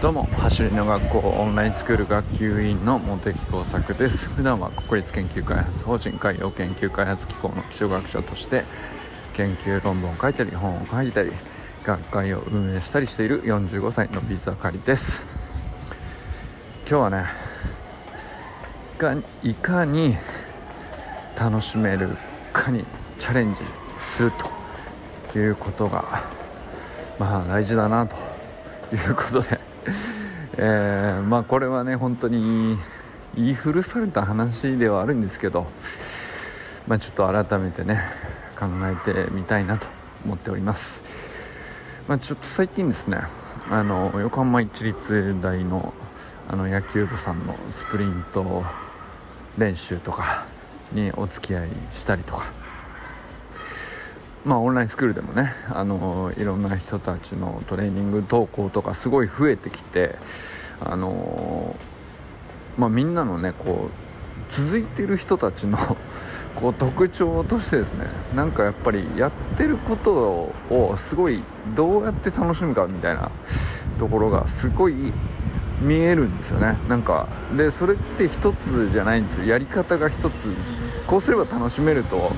どうも走りの学校オンラインスクール学級委員の茂木耕作です。普段は国立研究開発法人海洋研究開発機構の気象学者として研究論文を書いたり本を書いたり学会を運営したりしている45歳のビズあかりです。今日はねいかに楽しめるかにチャレンジするということがまあ大事だなということで。えー、まあこれはね本当に言い古された話ではあるんですけど、まあ、ちょっと改めてね考えてみたいなと思っております、まあ、ちょっと最近ですねあの横浜市立大のあの野球部さんのスプリント練習とかにお付き合いしたりとかまあオンラインスクールでもねあのいろんな人たちのトレーニング投稿とかすごい増えてきてあのまあみんなのねこう続いてる人たちの こう特徴としてですねなんかやっぱりやってることをすごいどうやって楽しむかみたいなところがすごい見えるんですよね。なんかでそれって一つじゃないんですよ。やり方が一つ。こうすれば楽しめると。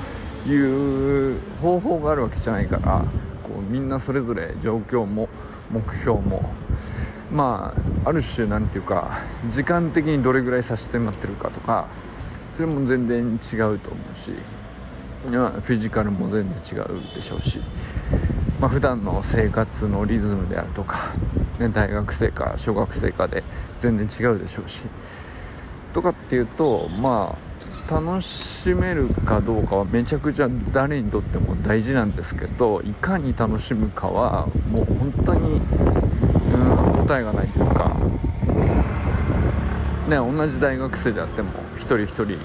いう方法があるわけじゃないからこうみんなそれぞれ状況も目標もまあある種何て言うか時間的にどれぐらい差し迫ってるかとかそれも全然違うと思うしフィジカルも全然違うでしょうし、まあ、普段の生活のリズムであるとか、ね、大学生か小学生かで全然違うでしょうしとかっていうとまあ楽しめるかどうかはめちゃくちゃ誰にとっても大事なんですけどいかに楽しむかはもう本当にうん答えがないというか。ね同じ大学生であっても一人一人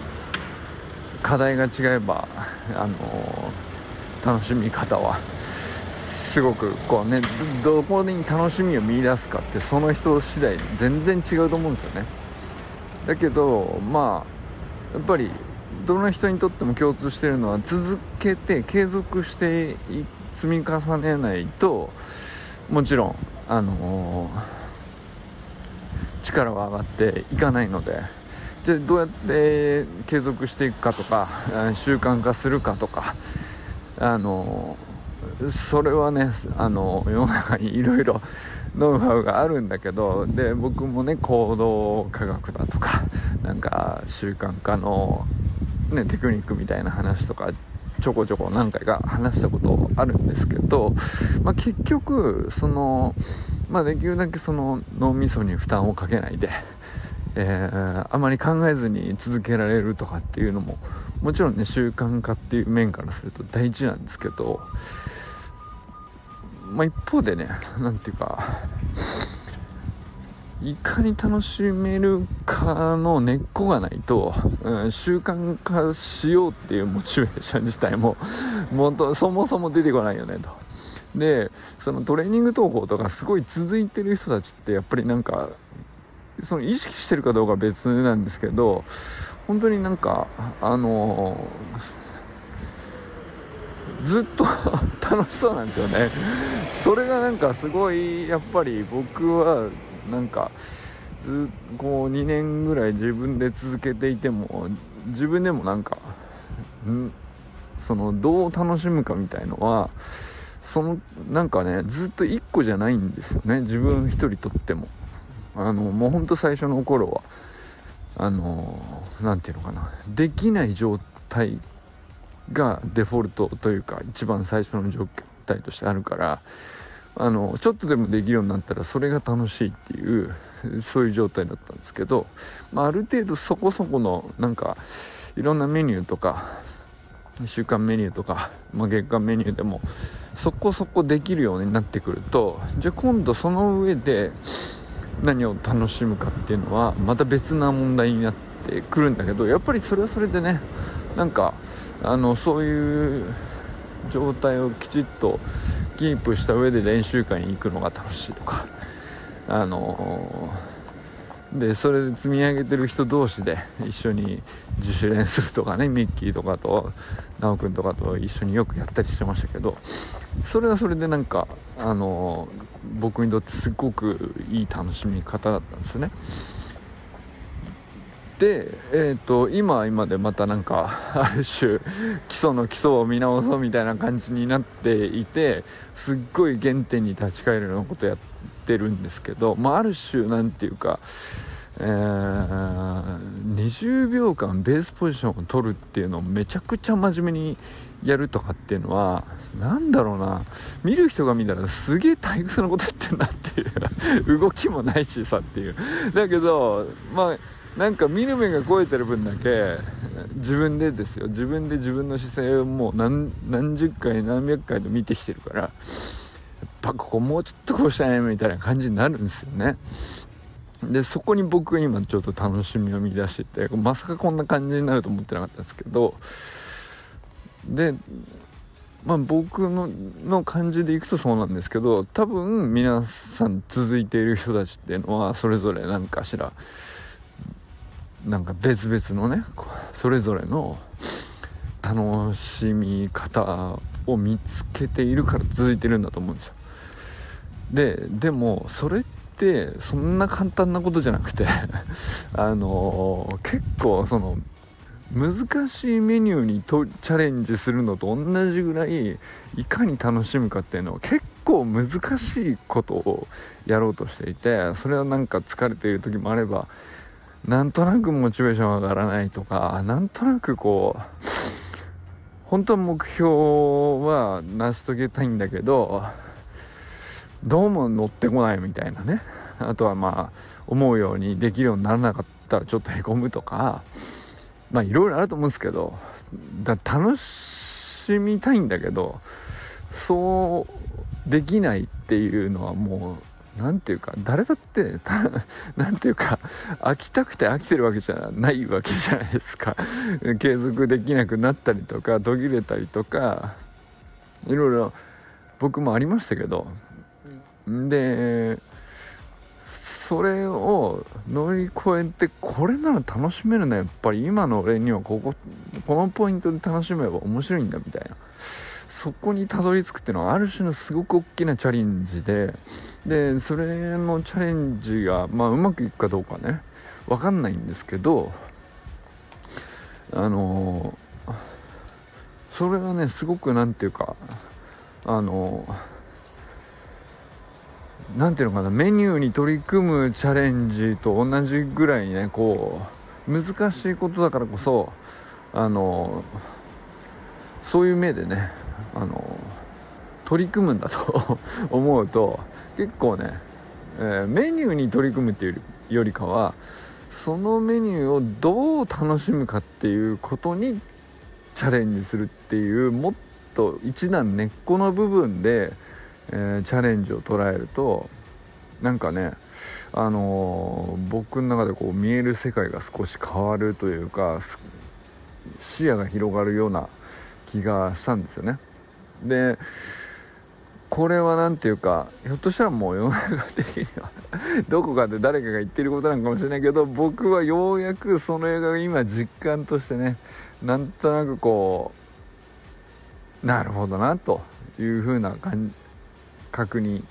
課題が違えばあのー、楽しみ方はすごくこうねどこに楽しみを見いだすかってその人次第全然違うと思うんですよね。だけどまあやっぱりどの人にとっても共通してるのは続けて継続して積み重ねないともちろんあのー、力は上がっていかないので。じゃどうやって継続していくかとか習慣化するかとかあの、それはねあの世の中にいろいろノウハウがあるんだけどで僕もね行動科学だとか習慣化の、ね、テクニックみたいな話とかちょこちょこ何回か話したことあるんですけど、まあ、結局その、まあ、できるだけその脳みそに負担をかけないで、えー、あまり考えずに続けられるとかっていうのももちろんね習慣化っていう面からすると大事なんですけどまあ、一方でね何ていうかいかに楽しめるかの根っこがないと、うん、習慣化しようっていうモチベーション自体も もとそもそも出てこないよねと。でそのトレーニング投稿とかすごい続いてる人たちってやっぱりなんかその意識してるかどうかは別なんですけど本当になんかあのーずっと 楽しそうなんですよねそれがなんかすごいやっぱり僕はなんかずこう2年ぐらい自分で続けていても自分でもなんかん？そのどう楽しむかみたいのはそのなんかねずっと1個じゃないんですよね自分1人とっても。あのもうほんと最初の頃はあの何て言うのかなできない状態がデフォルトというか一番最初の状態としてあるからあのちょっとでもできるようになったらそれが楽しいっていうそういう状態だったんですけど、まあ、ある程度そこそこのなんかいろんなメニューとか週間メニューとか、まあ、月間メニューでもそこそこできるようになってくるとじゃあ今度その上で何を楽しむかっていうのはまた別な問題になってくるんだけどやっぱりそれはそれでねなんかあのそういう状態をきちっとキープした上で練習会に行くのが楽しいとか。あのでそれで積み上げてる人同士で一緒に自主練するとかねミッキーとかと奈くんとかと一緒によくやったりしてましたけどそれはそれでなんかあの僕にとってすごくいい楽しみ方だったんですよね。で、えーと、今今でまたなんか ある種基礎の基礎を見直そうみたいな感じになっていてすっごい原点に立ち返るようなことやってるんですけど、まあ、ある種何て言うか、えー、20秒間ベースポジションを取るっていうのをめちゃくちゃ真面目にやるとかっていうのは何だろうな。見る人が見たらすげえ退屈なことやってんだっていう動きもないしさっていう。だけどまあなんか見る目が超えてる分だけ自分でですよ。自分で自分の姿勢をもう何何十回何百回と見てきてるからやっぱここもうちょっとこうしたいみたいな感じになるんですよね。でそこに僕今ちょっと楽しみを見出しててまさかこんな感じになると思ってなかったんですけどでまあ僕のの感じでいくとそうなんですけど多分皆さん続いている人たちっていうのはそれぞれ何かしらなんか別々のねそれぞれの楽しみ方を見つけているから続いてるんだと思うんですよ。ででもそれってそんな簡単なことじゃなくて あの結構その難しいメニューにとチャレンジするのと同じぐらいいかに楽しむかっていうのは結構難しいことをやろうとしていてそれはなんか疲れている時もあればなんとなくモチベーション上がらないとかなんとなくこう本当は目標は成し遂げたいんだけどどうも乗ってこないみたいなね。あとはまあ思うようにできるようにならなかったらちょっとへこむとかまあいろいろあると思うんですけどだ楽しみたいんだけどそうできないっていうのはもう何ていうか誰だって 何ていうか飽きたくて飽きてるわけじゃないわけじゃないですか。継続できなくなったりとか途切れたりとかいろいろ僕もありましたけど。でそれを乗り越えてこれなら楽しめるなやっぱり。今の俺にはこここのポイントで楽しめば面白いんだみたいな。そこにたどり着くっていうのはある種のすごく大きなチャレンジででそれのチャレンジが、まあ、うまくいくかどうかね。分かんないんですけどあのそれはねすごく何て言うかあの何ていうのかなメニューに取り組むチャレンジと同じぐらいねこう難しいことだからこそあのそういう目でねあの取り組むんだと 思うと結構ね、えー、メニューに取り組むっていうよりかはそのメニューをどう楽しむかっていうことにチャレンジするっていうもっと一段根っこの部分で、えー、チャレンジを捉えるとなんかねあのー、僕の中でこう見える世界が少し変わるというか視野が広がるような気がしたんですよね。でこれは何ていうかひょっとしたらもう世の中的には どこかで誰かが言ってることなのかもしれないけど僕はようやくその映画が今実感としてねなんとなくこうなるほどなという風な感覚に、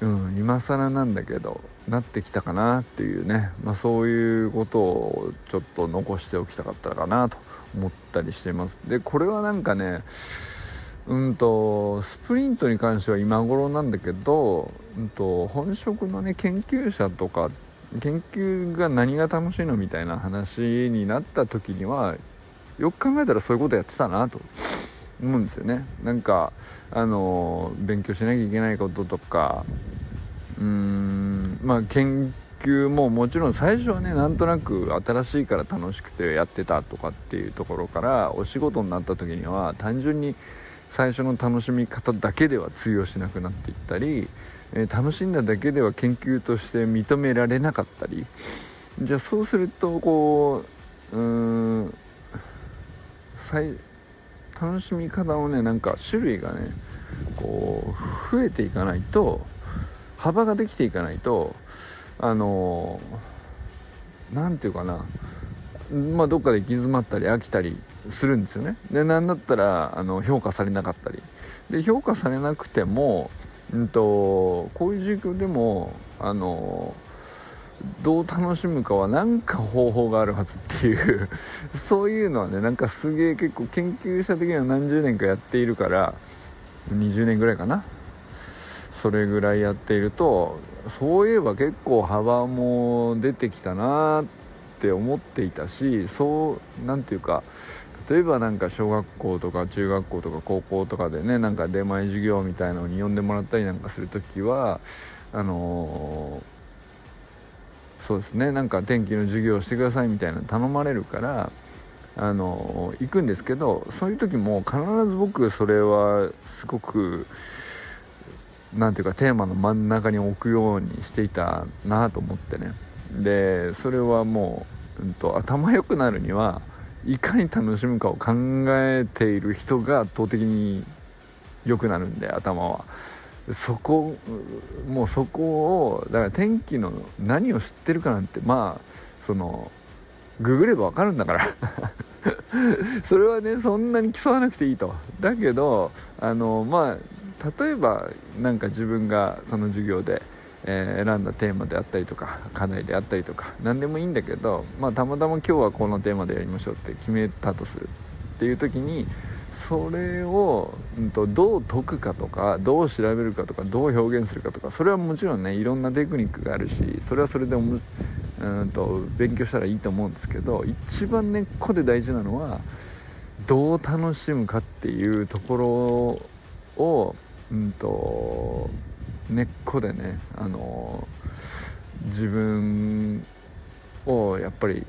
うん、今更なんだけどなってきたかなっていうね、まあ、そういうことをちょっと残しておきたかったかなと思ったりしてます。でこれはなんかねうんとスプリントに関しては今頃なんだけど、うんと、本職のね研究者とか研究が何が楽しいのみたいな話になった時にはよく考えたらそういうことやってたなと思うんですよね。なんかあの勉強しなきゃいけないこととかうーんまあ研究ももちろん最初はねなんとなく新しいから楽しくてやってたとかっていうところからお仕事になった時には単純に最初の楽しみ方だけでは通用しなくなっていったり、えー、楽しんだだけでは研究として認められなかったり。じゃあそうするとこううん楽しみ方をねなんか種類がねこう増えていかないと幅ができていかないとあの何て言うかな。まあどっかで行き詰まったり飽きたりするんですよね。で何だったらあの評価されなかったり。で評価されなくても、うんと、こういう授業でもあのどう楽しむかは何か方法があるはずっていう そういうのはねなんかすげえ結構研究者的には何十年かやっているから20年ぐらいかな。それぐらいやっているとそういえば結構幅も出てきたなって思っていたしそう何て言うか例えばなんか小学校とか中学校とか高校とかでねなんか出前授業みたいのに呼んでもらったりなんかする時はあのー、そうですねなんか天気の授業をしてくださいみたいなの頼まれるからあの、行くんですけどそういう時も必ず僕それはすごく何ていうかテーマの真ん中に置くようにしていたなと思ってね。でそれはもう、うんと頭良くなるにはいかに楽しむかを考えている人が圧倒的に良くなるんで頭は。そこもうそこをだから天気の何を知ってるかなんてまあそのググれば分かるんだから。それはねそんなに競わなくていいと。だけどあのまあ例えば何か自分がその授業でえー、選んだテーマであったりとか課題であったりとか何でもいいんだけど、まあ、たまたま今日はこのテーマでやりましょうって決めたとするっていう時にそれを、うんと、どう解くかとかどう調べるかとかどう表現するかとかそれはもちろんねいろんなテクニックがあるしそれはそれでうんと勉強したらいいと思うんですけど一番根っこで大事なのはどう楽しむかっていうところを、うんと根っこでね、あの自分をやっぱり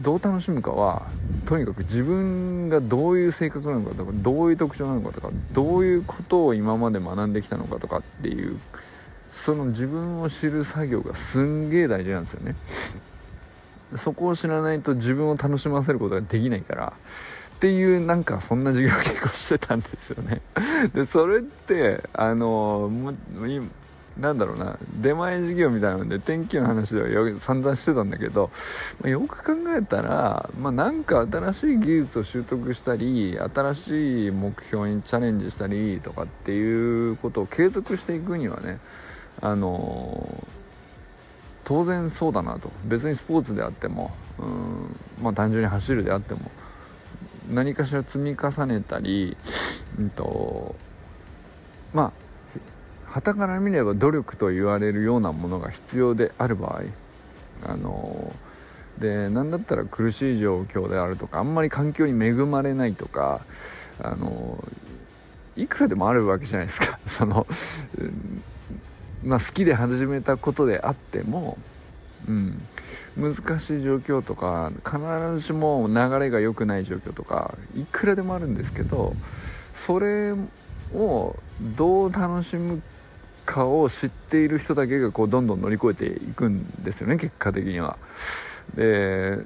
どう楽しむかはとにかく自分がどういう性格なのかとかどういう特徴なのかとかどういうことを今まで学んできたのかとかっていうその自分を知る作業がすんげえ大事なんですよね。そこを知らないと自分を楽しませることができないからっていうなんかそんな授業結構してたんですよね。でそれってあのなんだろうな。出前授業みたいなので天気の話では散々してたんだけど、まあ、よく考えたら、まあ、なんか新しい技術を習得したり新しい目標にチャレンジしたりとかっていうことを継続していくにはねあの当然そうだなと。別にスポーツであってもうんまあ単純に走るであっても何かしら積み重ねたり、うんと、まあ旗から見れば努力と言われるようなものが必要である場合あので何だったら苦しい状況であるとかあんまり環境に恵まれないとかあのいくらでもあるわけじゃないですか。その、うんまあ、好きで始めたことであっても、うん、難しい状況とか必ずしも流れが良くない状況とかいくらでもあるんですけどそれをどう楽しむかを知っている人だけがこうどんどん乗り越えていくんですよね結果的には。で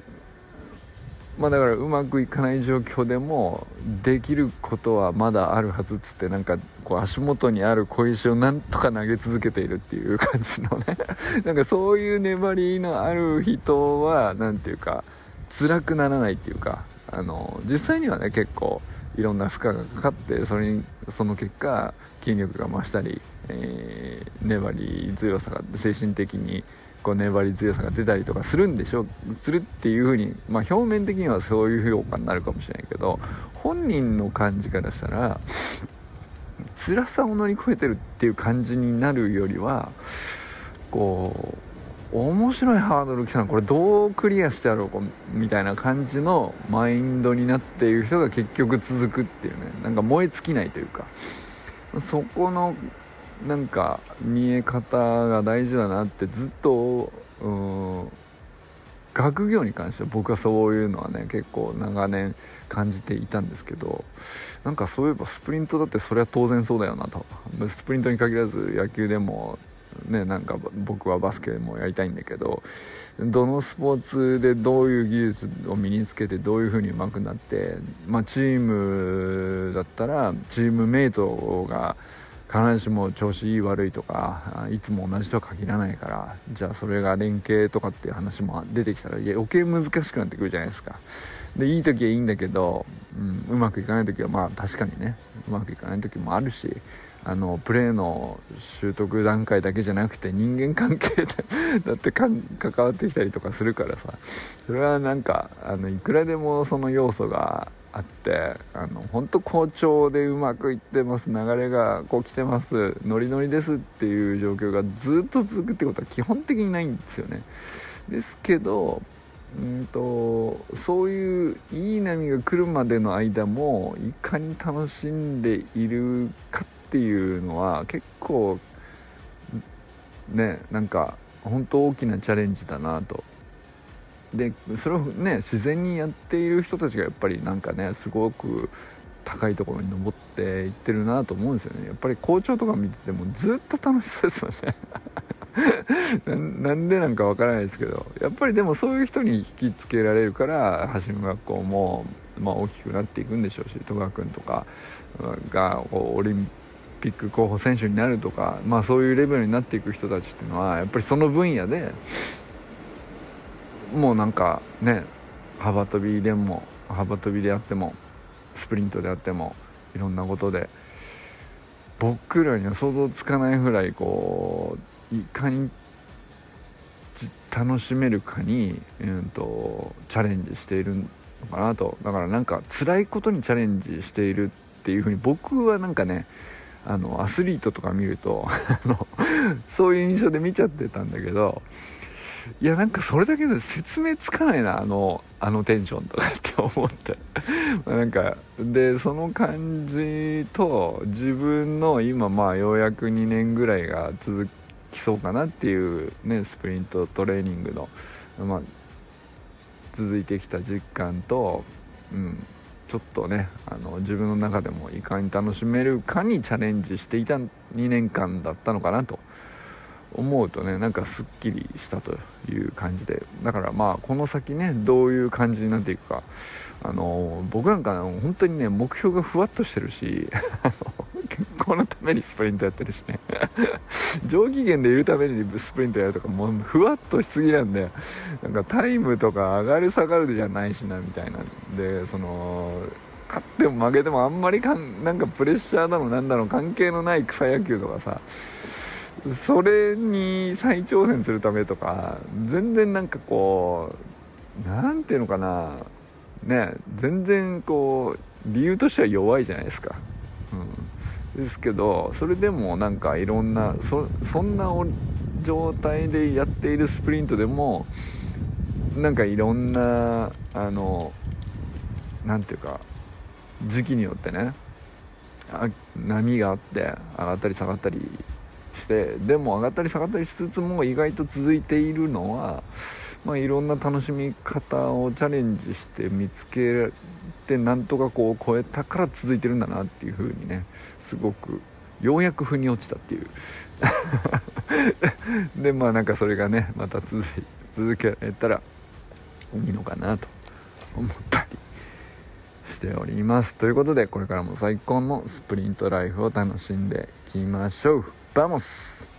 まあだからうまくいかない状況でもできることはまだあるはずっつってなんかこう足元にある小石をなんとか投げ続けているっていう感じのね。なんかそういう粘りのある人は何ていうか辛くならないっていうかあの実際にはね結構いろんな負荷がかかってそれにその結果筋力が増したり、えー、粘り強さが精神的にこう粘り強さが出たりとかするんでしょうするっていう風にまあ表面的にはそういう評価になるかもしれないけど本人の感じからしたら辛さを乗り越えてるっていう感じになるよりはこう面白いハードル来たのこれどうクリアしてやろうみたいな感じのマインドになっている人が結局続くっていうね。なんか燃え尽きないというか。そこのなんか見え方が大事だなってずっとうん学業に関しては僕はそういうのはね結構長年感じていたんですけどなんかそういえばスプリントだってそれは当然そうだよなと。スプリントに限らず野球でもねなんか僕はバスケもやりたいんだけどどのスポーツでどういう技術を身につけてどういう風に上手くなって、まあ、チームだったらチームメイトが必ずしも調子いい悪いとかいつも同じとは限らないからじゃあそれが連携とかっていう話も出てきたら余計難しくなってくるじゃないですか。でいい時はいいんだけど、うん、うまくいかない時はまあ確かにね。うまくいかない時もあるしあのプレーの習得段階だけじゃなくて人間関係 だって関わってきたりとかするからさ。それはなんかあのいくらでもその要素があってあの本当好調でうまくいってます流れがこう来てますノリノリですっていう状況がずっと続くってことは基本的にないんですよね。ですけどうんとそういういい波が来るまでの間もいかに楽しんでいるかっていうのは結構ねなんか本当大きなチャレンジだなと。でそれをね自然にやっている人たちがやっぱりなんかねすごく高いところに登っていってるなと思うんですよね。やっぱり校長とか見ててもずっと楽しそうですよね。なんでなんかわからないですけどやっぱりでもそういう人に引きつけられるから橋の学校も、まあ、大きくなっていくんでしょうし戸川君とかがオリンピック候補選手になるとか、まあ、そういうレベルになっていく人たちっていうのはやっぱりその分野でもうなんかね幅跳びでも幅跳びであってもスプリントであってもいろんなことで僕らには想像つかないぐらいこういかに楽しめるかに、えーと、チャレンジしているのかなと。だからなんか辛いことにチャレンジしているっていうふうに僕はなんかねあのアスリートとか見ると そういう印象で見ちゃってたんだけどいやなんかそれだけで説明つかないなあのあのテンションとかって思って。なんかでその感じと自分の今まあようやく2年ぐらいが続きそうかなっていうねスプリントトレーニングのまあ続いてきた実感とうんちょっとねあの自分の中でもいかに楽しめるかにチャレンジしていた2年間だったのかなと思うとねなんかすっきりしたという感じでだからまあこの先ねどういう感じになっていくかあの僕なんか本当にね目標がふわっとしてるし 健康のためにスプリントやってるしね上機嫌でいるためにスプリントやるとかもうふわっとしすぎなんでなんかタイムとか上がる下がるじゃないしなみたいなんでその勝っても負けてもあんまりかんなんかプレッシャーだのなんだろう関係のない草野球とかさそれに再挑戦するためとか全然なんかこう何ていうのかなね全然こう理由としては弱いじゃないですか、ですけどそれでもなんかいろんなそんな状態でやっているスプリントでもなんかいろんなあの何ていうか時期によってね波があって上がったり下がったりしてでも上がったり下がったりしつつも意外と続いているのは、まあ、いろんな楽しみ方をチャレンジして見つけてなんとかこう超えたから続いてるんだなっていう風にねすごくようやく腑に落ちたっていう でまあなんかそれがねまた続続けられたらいいのかなと思ったりしておりますということでこれからも最高のスプリントライフを楽しんでいきましょう Vamos!